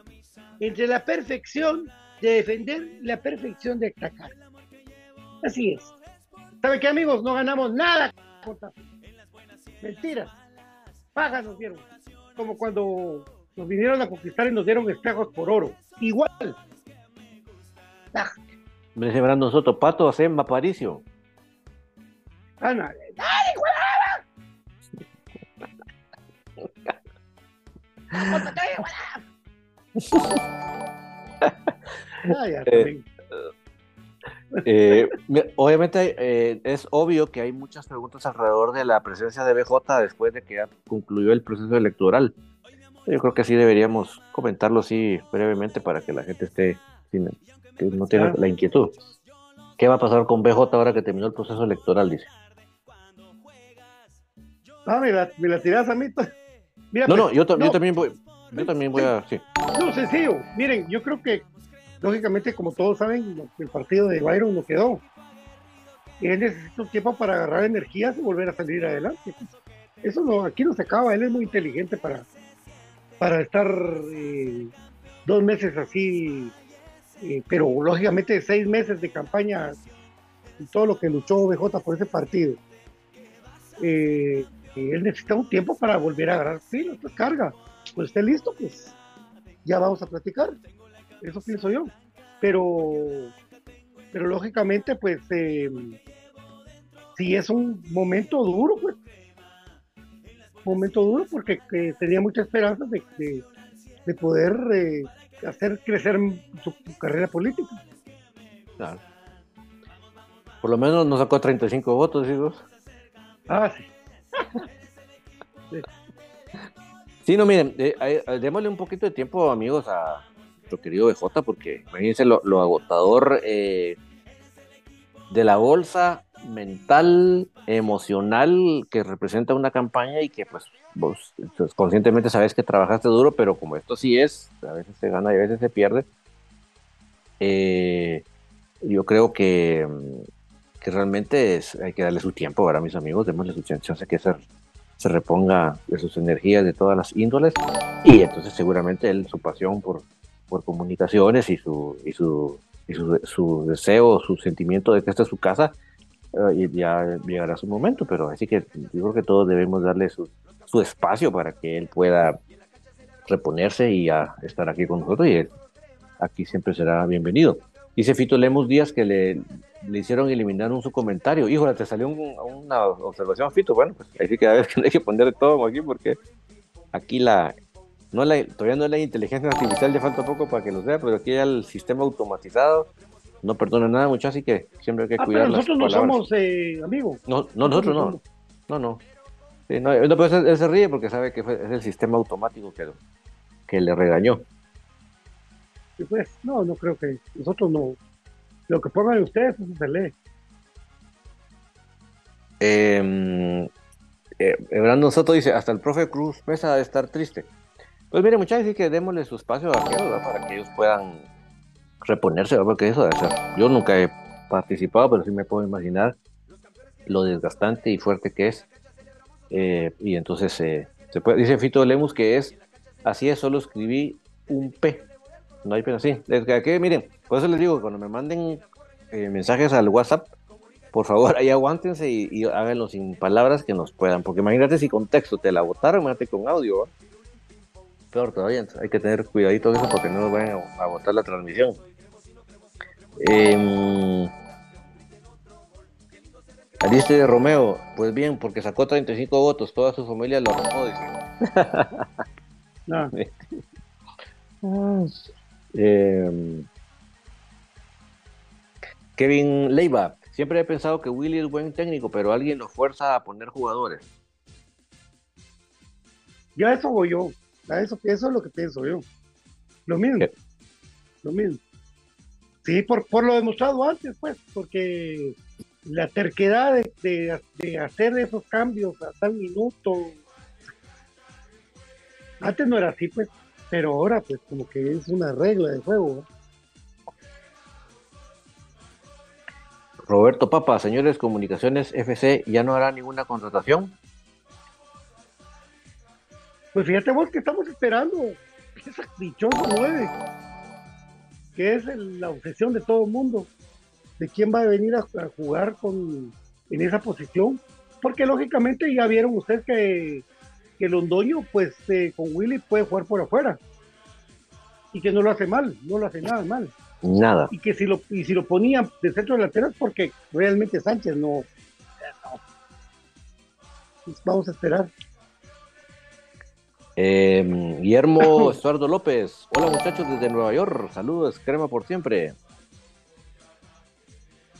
entre la perfección de defender y la perfección de atacar. Así es. ¿Sabe qué, amigos? No ganamos nada. Mentiras. Paga nos dieron. Como cuando nos vinieron a conquistar y nos dieron espejos por oro. Igual. Me dice Brandon Soto, Pato, hacen Aparicio. Ah, no. ¡Dale, eh, eh, obviamente eh, es obvio que hay muchas preguntas alrededor de la presencia de BJ después de que ya concluyó el proceso electoral. Yo creo que sí deberíamos comentarlo así brevemente para que la gente esté sin, que no tenga la inquietud. ¿Qué va a pasar con BJ ahora que terminó el proceso electoral? Dice. Ah, me la, me la tirás a mí. no, no, pues, yo, también voy. Yo también voy a. Sí. No, sencillo. Miren, yo creo que lógicamente, como todos saben, el partido de Byron no quedó. Y él necesita un tiempo para agarrar energías y volver a salir adelante. Eso no, aquí no se acaba, él es muy inteligente para, para estar eh, dos meses así, eh, pero lógicamente seis meses de campaña y todo lo que luchó BJ por ese partido. Eh, él necesita un tiempo para volver a agarrar sí, carga. Pues esté listo, pues ya vamos a platicar eso pienso yo. Pero, pero lógicamente, pues, eh, sí es un momento duro, pues. Momento duro porque tenía mucha esperanza de, de, poder eh, hacer crecer su, carrera política. Claro. Por lo menos nos sacó 35 votos, hijos. Ah, sí. sí. no, miren, eh, démosle un poquito de tiempo, amigos, a, querido BJ, porque imagínense lo, agotador eh, de la bolsa mental, emocional que representa una campaña y que pues vos pues, conscientemente sabes que trabajaste duro, pero como esto sí es, a veces se gana y a veces se pierde, eh, yo creo que, que realmente es, hay que darle su tiempo, para mis amigos, démosle su chance que se, se reponga de sus energías de todas las índoles y entonces seguramente él, su pasión por, por comunicaciones y su, y su, y su, su deseo, su sentimiento de que esta es su casa, eh, ya llegará su momento, pero así que yo creo que todos debemos darle su, su espacio para que él pueda reponerse y estar aquí con nosotros y él aquí siempre será bienvenido. Dice Fito Lemos Díaz que le, le hicieron eliminar un su comentario. Híjole, te salió una observación, Fito. Bueno, pues ahí sí que a ver que hay que poner todo aquí porque aquí la, no la, todavía no es la inteligencia artificial, ya falta poco para que lo sea, pero aquí ya el sistema automatizado no perdona nada mucho, así que siempre hay que ah, cuidar pero nosotros no somos eh, amigos. No, no nosotros, no. No, no. Sí, no, no pues él, se ríe porque sabe que es el sistema automático que, que le regañó. pues, no, no creo que nosotros no. Lo que pongan ustedes, eso se lee. Eh, eh, Soto dice, hasta el profe Cruz Mesa de estar triste. Pues mire, muchachos, sí que démosle su espacio a aquellos para que ellos puedan reponerse, porque eso. Yo nunca he participado, pero sí me puedo imaginar lo desgastante y fuerte que es. Eh, y entonces eh, se puede, dice Fito Lemus que es así es, solo escribí un P. No hay pena así. Desde que, miren, por eso les digo, cuando me manden eh, mensajes al WhatsApp, por favor, ahí aguántense y, háganlo sin palabras que nos puedan. Porque imagínate si con texto te la botaron, imagínate con audio peor todavía. hay que tener cuidadito de eso porque no nos vayan a, botar la transmisión. Eh, de Romeo, pues bien, porque sacó 35 votos, toda su familia lo arrojó, dice. Em, Kevin Leiva, siempre he pensado que Willy es buen técnico, pero alguien lo fuerza a poner jugadores. Ya eso voy yo, eso, eso es lo que pienso yo. Lo mismo, lo mismo. Sí, por, por lo demostrado antes, pues, porque la terquedad de, hacer esos cambios a tal minuto. Antes no era así, pues, pero ahora, pues, como que es una regla de juego. Roberto Papa, señores Comunicaciones FC, ¿ya no hará ninguna contratación? Pues fíjate vos que estamos esperando esa dichoso 9, que es la obsesión de todo el mundo de quién va a venir a, jugar con, en esa posición, porque lógicamente ya vieron ustedes que, que Londoño, pues eh, con Willy puede jugar por afuera y que no lo hace mal, no lo hace nada mal. Nada. Y que si lo, y si lo ponían de centro delantero es porque realmente Sánchez no. Pues vamos a esperar. Eh, Guillermo Estuardo López. Hola muchachos desde Nueva York. Saludos, crema por siempre.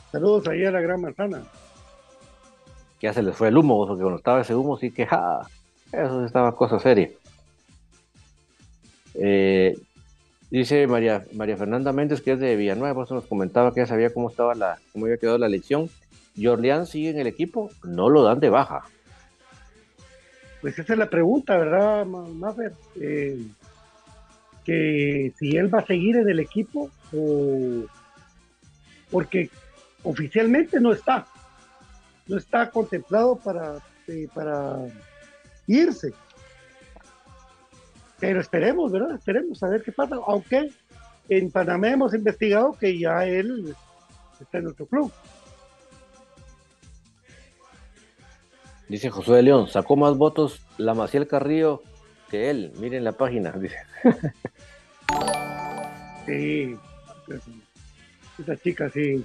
Saludos ahí a la Gran Manzana. Que ya se les fue el humo, porque cuando estaba ese humo sí que ja, eso estaba cosa seria. Eh, dice María, María Fernanda Méndez, que es de Villanueva, por eso nos comentaba que ya sabía cómo estaba la, cómo había quedado la elección. ¿Jorleán sigue en el equipo? No lo dan de baja. Pues esa es la pregunta, ¿verdad, Maffer? Eh, que si él va a seguir en el equipo o porque oficialmente no está, no está contemplado para, eh, para irse. Pero esperemos, ¿verdad? Esperemos a ver qué pasa, aunque en Panamá hemos investigado que ya él está en nuestro club. Dice Josué de León, sacó más votos la Maciel Carrillo que él. Miren la página, dice. sí, esa chica sí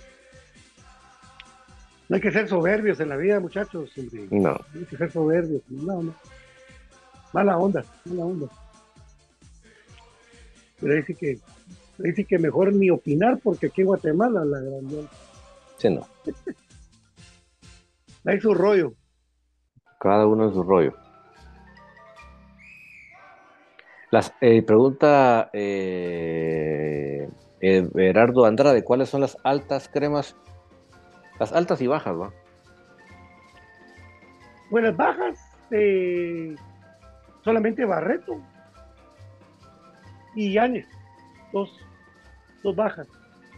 no hay que ser soberbios en la vida, muchachos. No. No hay que ser soberbios. No, no. Mala onda, mala onda. Pero sí que, sí que mejor ni opinar porque aquí en Guatemala la gran. Sí, no. hay su rollo. Cada uno en su rollo. Las, eh, pregunta eh, eh, Gerardo Andrade, ¿cuáles son las altas cremas las altas y bajas, ¿no? Buenas bajas, eh, solamente Barreto y Yanes, dos, dos bajas.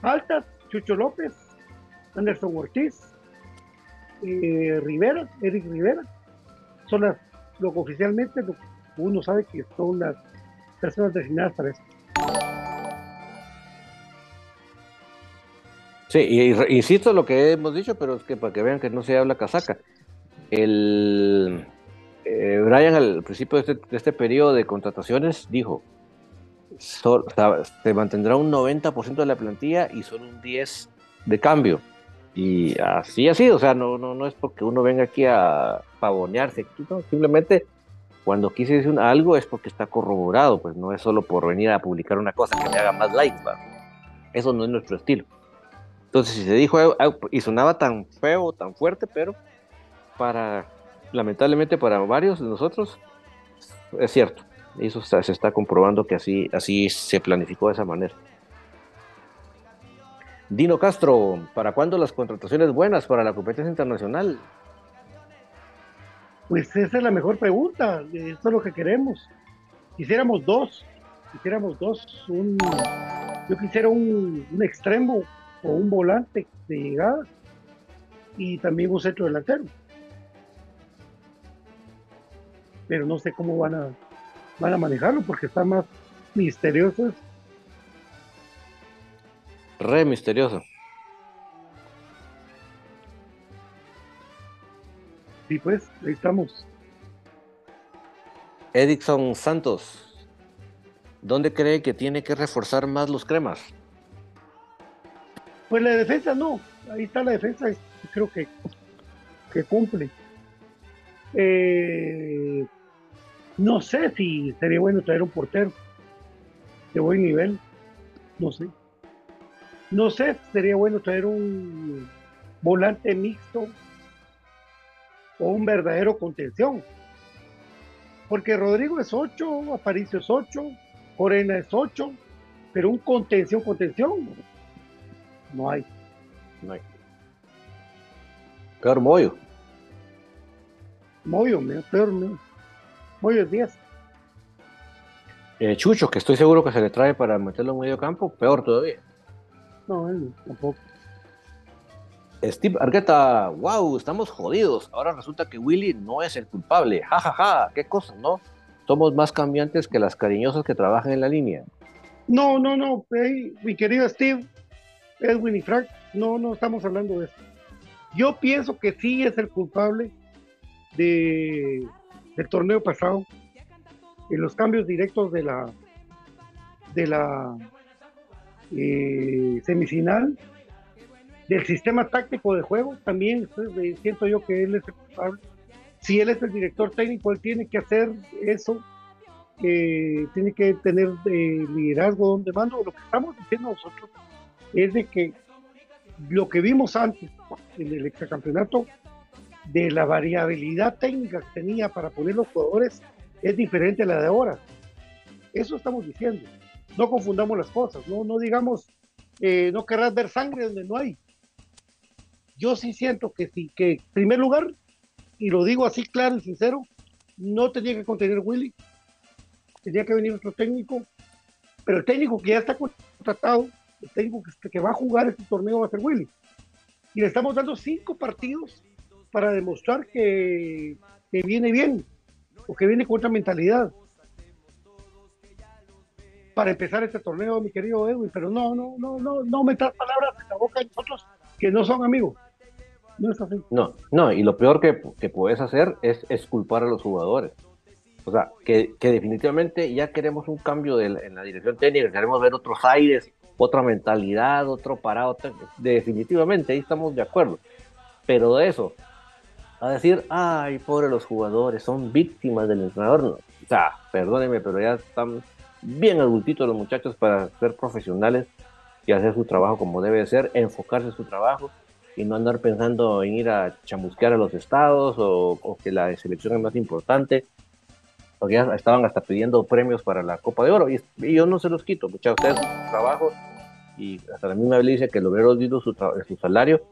Altas, Chucho López, Anderson Ortiz, eh, Rivera, Eric Rivera, son las, lo oficialmente uno sabe que son las personas designadas para eso. Sí, y, insisto lo que hemos dicho, pero es que para que vean que no se habla casaca. El eh, Brian al principio de este, este, periodo de contrataciones dijo, se mantendrá un 90% de la plantilla y solo un 10% de cambio. Y así ha sido, o sea, no, no, no es porque uno venga aquí a pavonearse, simplemente cuando quise decir algo es porque está corroborado, pues no es solo por venir a publicar una cosa que me haga más likes, eso no es nuestro estilo. Entonces, si se dijo y sonaba tan feo, tan fuerte, pero para, lamentablemente para varios de nosotros, es cierto. Eso se está comprobando que así, así se planificó de esa manera. Dino Castro, ¿para cuándo las contrataciones buenas para la competencia internacional? Pues esa es la mejor pregunta. Esto es lo que queremos. Quisiéramos dos. Quisiéramos dos. Un, yo quisiera un, un extremo o un volante de llegada y también un centro delantero. Pero no sé cómo van a, van a manejarlo porque está más misterioso. Re misterioso. Sí, pues, ahí estamos. Edison Santos, ¿dónde cree que tiene que reforzar más los cremas? Pues la defensa no, ahí está la defensa, creo que, que cumple. Eh, no sé si sería bueno traer un portero de buen nivel, no sé. No sé si sería bueno traer un volante mixto o un verdadero contención. Porque Rodrigo es 8, Aparicio es 8, Corena es 8, pero un contención, contención, no hay. No hay. Peor Moyo. Moyo, peor, Moyo es 10. Eh, Chucho, que estoy seguro que se le trae para meterlo en medio campo, peor todavía. No, él tampoco. Steve Argueta, wow, estamos jodidos. Ahora resulta que Willy no es el culpable. Ja, ja, ja, qué cosa, ¿no? Somos más cambiantes que las cariñosas que trabajan en la línea. No, no, no, mi querido Steve, Edwin y Frank, no, no estamos hablando de eso. Yo pienso que sí es el culpable de, del torneo pasado, en los cambios directos de la de la eh, semifinal del sistema táctico de juego, también pues, siento yo que él es el. Si él es el director técnico, él tiene que hacer eso, tiene que tener eh, liderazgo donde mando. Lo que estamos diciendo nosotros es de que lo que vimos antes en el extracampeonato, de la variabilidad técnica que tenía para poner los jugadores, es diferente a la de ahora. Eso estamos diciendo. No confundamos las cosas, no, no digamos, eh, no querrás ver sangre donde no hay yo sí siento que sí, que en primer lugar, y lo digo así claro y sincero, no tenía que contener Willy, tenía que venir otro técnico, pero el técnico que ya está contratado, el técnico que, va a jugar este torneo va a ser Willy. Y le estamos dando cinco partidos para demostrar que, que viene bien, o que viene con otra mentalidad. Para empezar este torneo, mi querido Edwin, pero no, no, no, no, no metas palabras en la boca de nosotros que no son amigos. No No, y lo peor que, que puedes hacer es, culpar a los jugadores. O sea, que, definitivamente ya queremos un cambio en la dirección técnica, queremos ver otros aires, otra mentalidad, otro parado. Definitivamente, ahí estamos de acuerdo. Pero de eso, a decir, ay, pobre los jugadores, son víctimas del entrenador. No. O sea, perdónenme, pero ya están bien adultitos los muchachos para ser profesionales y hacer su trabajo como debe ser, enfocarse en su trabajo y no andar pensando en ir a chamusquear a los estados o, que la selección es más importante, porque ya estaban hasta pidiendo premios para la Copa de Oro y, yo no se los quito, muchachos, ustedes su trabajo y hasta la misma vez dice que lo hubiera olvidado su, su salario,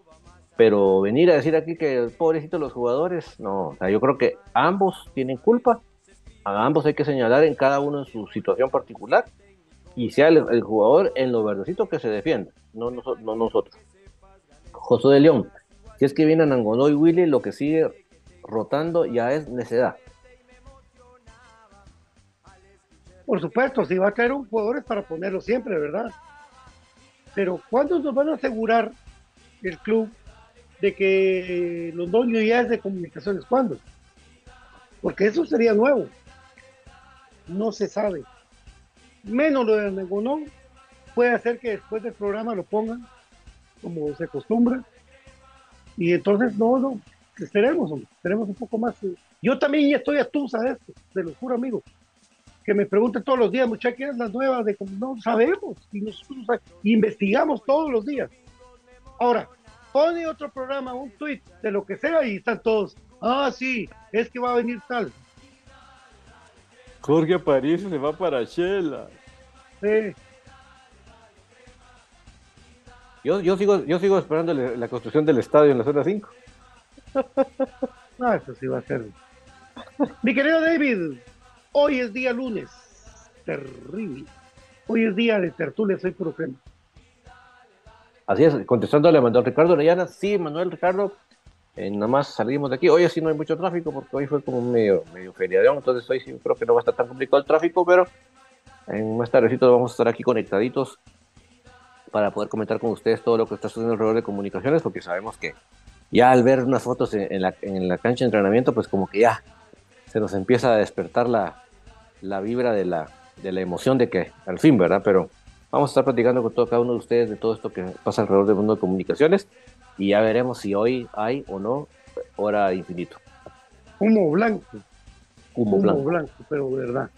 pero venir a decir aquí que pobrecitos los jugadores, no, o sea, yo creo que ambos tienen culpa, a ambos hay que señalar en cada uno en su situación particular y sea el, jugador en lo verdecito que se defienda, no, no nosotros. José de León. Si es que vienen Angonó y Willy, lo que sigue rotando ya es necedad. Por supuesto, si va a traer un jugador es para ponerlo siempre, ¿verdad? Pero ¿cuándo nos van a asegurar el club de que los dos unidades de comunicaciones? ¿Cuándo? Porque eso sería nuevo. No se sabe. Menos lo de Angonó puede hacer que después del programa lo pongan como se acostumbra. Y entonces, no, no, esperemos, esperemos un poco más. Yo también ya estoy atusa de esto, de lo juro, amigo. Que me pregunten todos los días, muchachos, ¿qué es la nueva? De no sabemos, y nosotros investigamos todos los días. Ahora, pone otro programa, un tweet de lo que sea, y están todos, ah, sí, es que va a venir tal. Jorge París se va para Shela. Sí. Yo, yo, sigo, yo sigo esperando la construcción del estadio en la zona 5. No, eso sí va a ser. Mi querido David, hoy es día lunes. Terrible. Hoy es día de tertulia, soy puro crema. Así es, contestándole a Manuel Ricardo Orellana, sí, Manuel Ricardo, eh, nada más salimos de aquí. Hoy así no hay mucho tráfico porque hoy fue como medio, medio feriadón, entonces hoy sí creo que no va a estar tan complicado el tráfico, pero en más tardecito vamos a estar aquí conectaditos para poder comentar con ustedes todo lo que está sucediendo alrededor de comunicaciones, porque sabemos que ya al ver unas fotos en, la, cancha de entrenamiento, pues como que ya se nos empieza a despertar la, vibra de la, de la emoción de que al fin, ¿verdad? Pero Vamos a estar platicando con todo, cada uno de ustedes de todo esto que pasa alrededor del mundo de comunicaciones y ya veremos si hoy hay o no hora infinito. Humo blanco. Humo, blanco. blanco, pero verdad.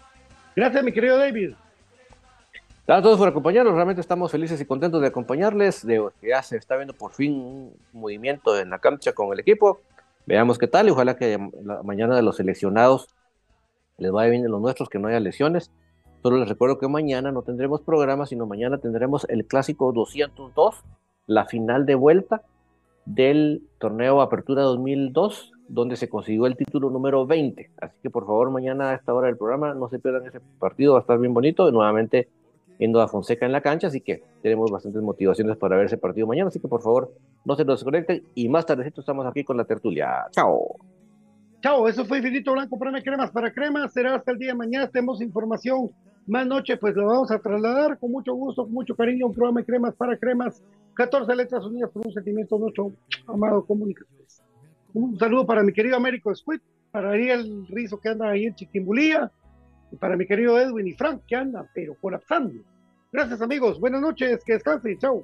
Gracias, mi querido David. Gracias a todos por acompañarnos. Realmente estamos felices y contentos de acompañarles. De que ya se está viendo por fin un movimiento en la cancha con el equipo. Veamos qué tal y ojalá que la mañana de los seleccionados les vaya bien de los nuestros, que no haya lesiones. Solo les recuerdo que mañana no tendremos programa, sino mañana tendremos el clásico 202, la final de vuelta del torneo Apertura 2002, donde se consiguió el título número 20. Así que por favor, mañana a esta hora del programa no se pierdan ese partido, va a estar bien bonito. Nuevamente viendo a Fonseca en la cancha, así que tenemos bastantes motivaciones para ver ese partido mañana. Así que por favor, no se nos desconecten y más tardecito estamos aquí con la tertulia. Chao. Chao, eso fue Infinito Blanco, para cremas para cremas. Será hasta el día de mañana. Tenemos información más noche, pues lo vamos a trasladar con mucho gusto, con mucho cariño. Un programa de cremas para cremas. 14 letras unidas por un sentimiento nuestro amado comunicaciones. Un saludo para mi querido Américo Squid, para Ariel Rizo que anda ahí en Chiquimbulía, y para mi querido Edwin y Frank que anda, pero colapsando. Gracias amigos, buenas noches, que descansen, chao.